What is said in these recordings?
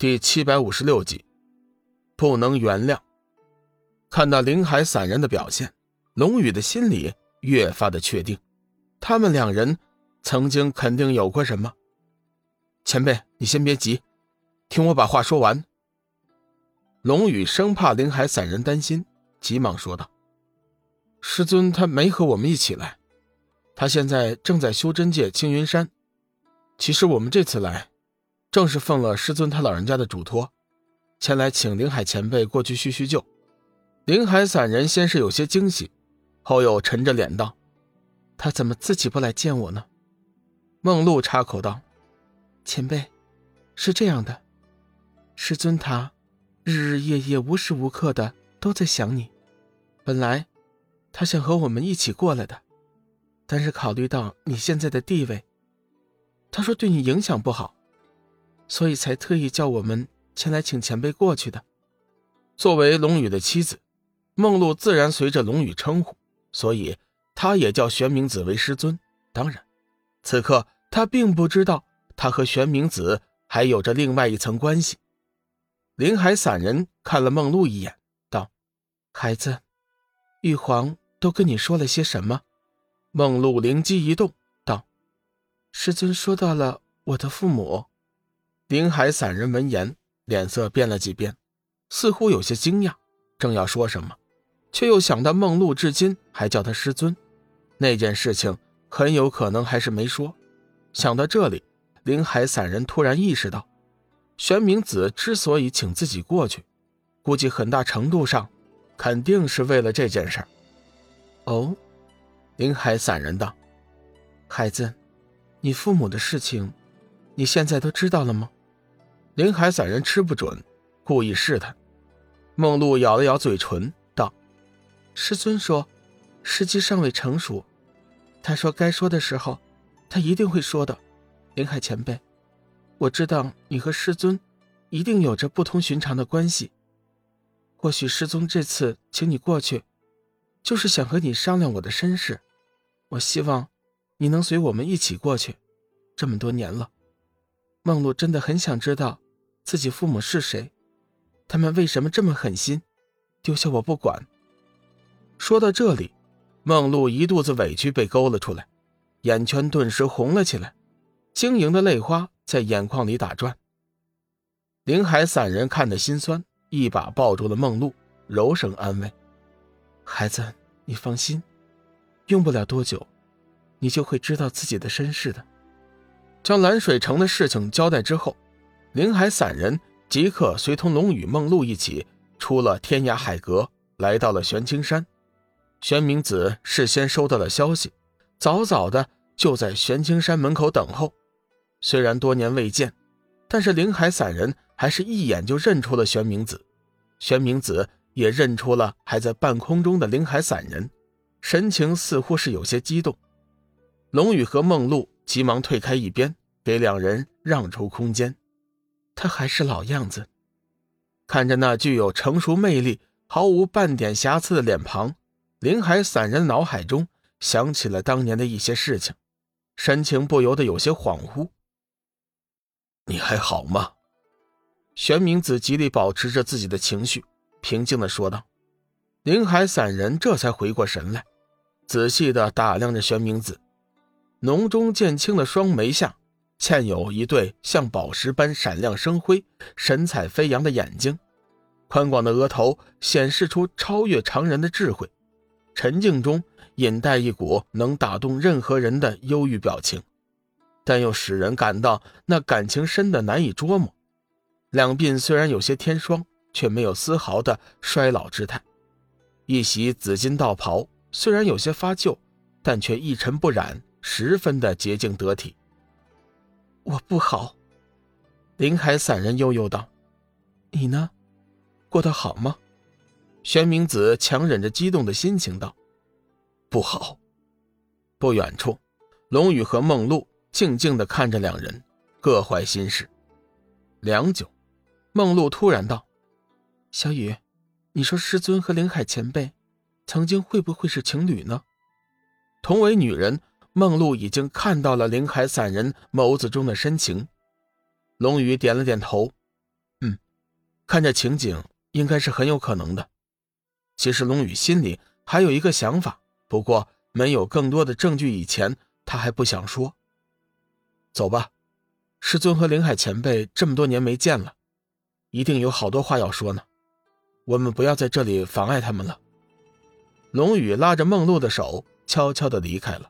第七百五十六集，不能原谅。看到林海散人的表现，龙宇的心里越发的确定，他们两人曾经肯定有过什么。前辈，你先别急，听我把话说完。龙宇生怕林海散人担心，急忙说道：“师尊他没和我们一起来，他现在正在修真界青云山。其实我们这次来……”正是奉了师尊他老人家的嘱托，前来请林海前辈过去叙叙旧。林海散人先是有些惊喜，后又沉着脸道：“他怎么自己不来见我呢？”梦露插口道：“前辈，是这样的，师尊他日日夜夜无时无刻的都在想你。本来他想和我们一起过来的，但是考虑到你现在的地位，他说对你影响不好。”所以才特意叫我们前来请前辈过去的。作为龙宇的妻子，梦露自然随着龙宇称呼，所以她也叫玄冥子为师尊。当然，此刻她并不知道他和玄冥子还有着另外一层关系。林海散人看了梦露一眼，道：“孩子，玉皇都跟你说了些什么？”梦露灵机一动，道：“师尊说到了我的父母。”林海散人闻言，脸色变了几变，似乎有些惊讶，正要说什么，却又想到梦露至今还叫他师尊，那件事情很有可能还是没说。想到这里，林海散人突然意识到，玄冥子之所以请自己过去，估计很大程度上肯定是为了这件事哦，林海散人道：“孩子，你父母的事情，你现在都知道了吗？”林海散人吃不准，故意试探。梦露咬了咬嘴唇，道：“师尊说，时机尚未成熟。他说该说的时候，他一定会说的。林海前辈，我知道你和师尊一定有着不同寻常的关系。或许师尊这次请你过去，就是想和你商量我的身世。我希望你能随我们一起过去。这么多年了，梦露真的很想知道。”自己父母是谁？他们为什么这么狠心，丢下我不管？说到这里，梦露一肚子委屈被勾了出来，眼圈顿时红了起来，晶莹的泪花在眼眶里打转。林海散人看得心酸，一把抱住了梦露，柔声安慰：“孩子，你放心，用不了多久，你就会知道自己的身世的。”将蓝水城的事情交代之后。林海散人即刻随同龙宇、梦露一起出了天涯海阁，来到了玄青山。玄冥子事先收到了消息，早早的就在玄青山门口等候。虽然多年未见，但是林海散人还是一眼就认出了玄冥子。玄冥子也认出了还在半空中的林海散人，神情似乎是有些激动。龙宇和梦露急忙退开一边，给两人让出空间。他还是老样子，看着那具有成熟魅力、毫无半点瑕疵的脸庞，林海散人脑海中想起了当年的一些事情，神情不由得有些恍惚。你还好吗？玄冥子极力保持着自己的情绪，平静的说道。林海散人这才回过神来，仔细的打量着玄冥子，浓中见轻的双眉下。嵌有一对像宝石般闪亮生辉、神采飞扬的眼睛，宽广的额头显示出超越常人的智慧，沉静中隐带一股能打动任何人的忧郁表情，但又使人感到那感情深的难以捉摸。两鬓虽然有些天霜，却没有丝毫的衰老之态。一袭紫金道袍虽然有些发旧，但却一尘不染，十分的洁净得体。我不好，林海散人悠悠道：“你呢，过得好吗？”玄冥子强忍着激动的心情道：“不好。”不远处，龙宇和梦露静静的看着两人，各怀心事。良久，梦露突然道：“小雨，你说师尊和林海前辈，曾经会不会是情侣呢？”同为女人。梦露已经看到了林海散人眸子中的深情，龙宇点了点头，嗯看这情景，应该是很有可能的。其实龙宇心里还有一个想法，不过没有更多的证据，以前他还不想说。走吧，师尊和林海前辈这么多年没见了，一定有好多话要说呢。我们不要在这里妨碍他们了。龙宇拉着梦露的手，悄悄地离开了。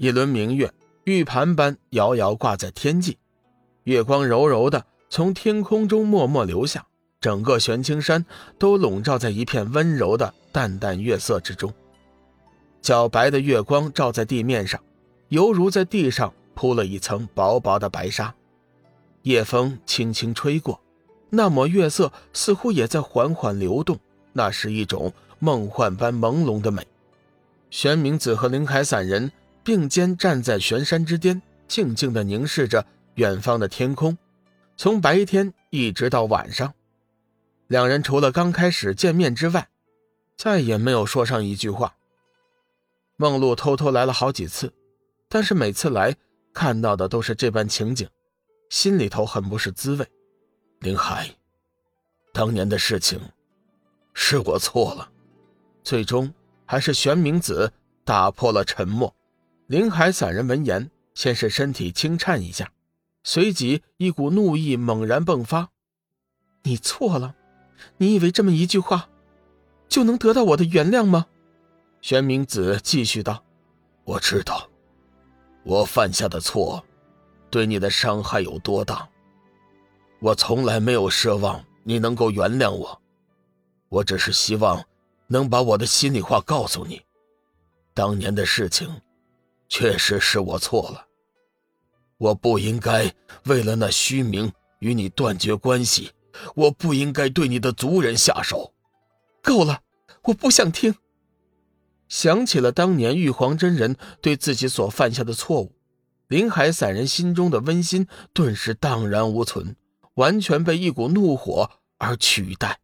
一轮明月，玉盘般遥遥挂在天际，月光柔柔的从天空中默默流下，整个玄清山都笼罩在一片温柔的淡淡月色之中。皎白的月光照在地面上，犹如在地上铺了一层薄薄的白纱。夜风轻轻吹过。那抹月色似乎也在缓缓流动，那是一种梦幻般朦胧的美。玄冥子和林海散人并肩站在玄山之巅，静静地凝视着远方的天空。从白天一直到晚上，两人除了刚开始见面之外，再也没有说上一句话。梦露偷偷来了好几次，但是每次来看到的都是这般情景，心里头很不是滋味。林海，当年的事情是我错了，最终还是玄冥子打破了沉默。林海散人闻言，先是身体轻颤一下，随即一股怒意猛然迸发：“你错了，你以为这么一句话就能得到我的原谅吗？”玄冥子继续道：“我知道，我犯下的错对你的伤害有多大。”我从来没有奢望你能够原谅我，我只是希望能把我的心里话告诉你。当年的事情，确实是我错了。我不应该为了那虚名与你断绝关系，我不应该对你的族人下手。够了，我不想听。想起了当年玉皇真人对自己所犯下的错误，林海散人心中的温馨顿时荡然无存。完全被一股怒火而取代。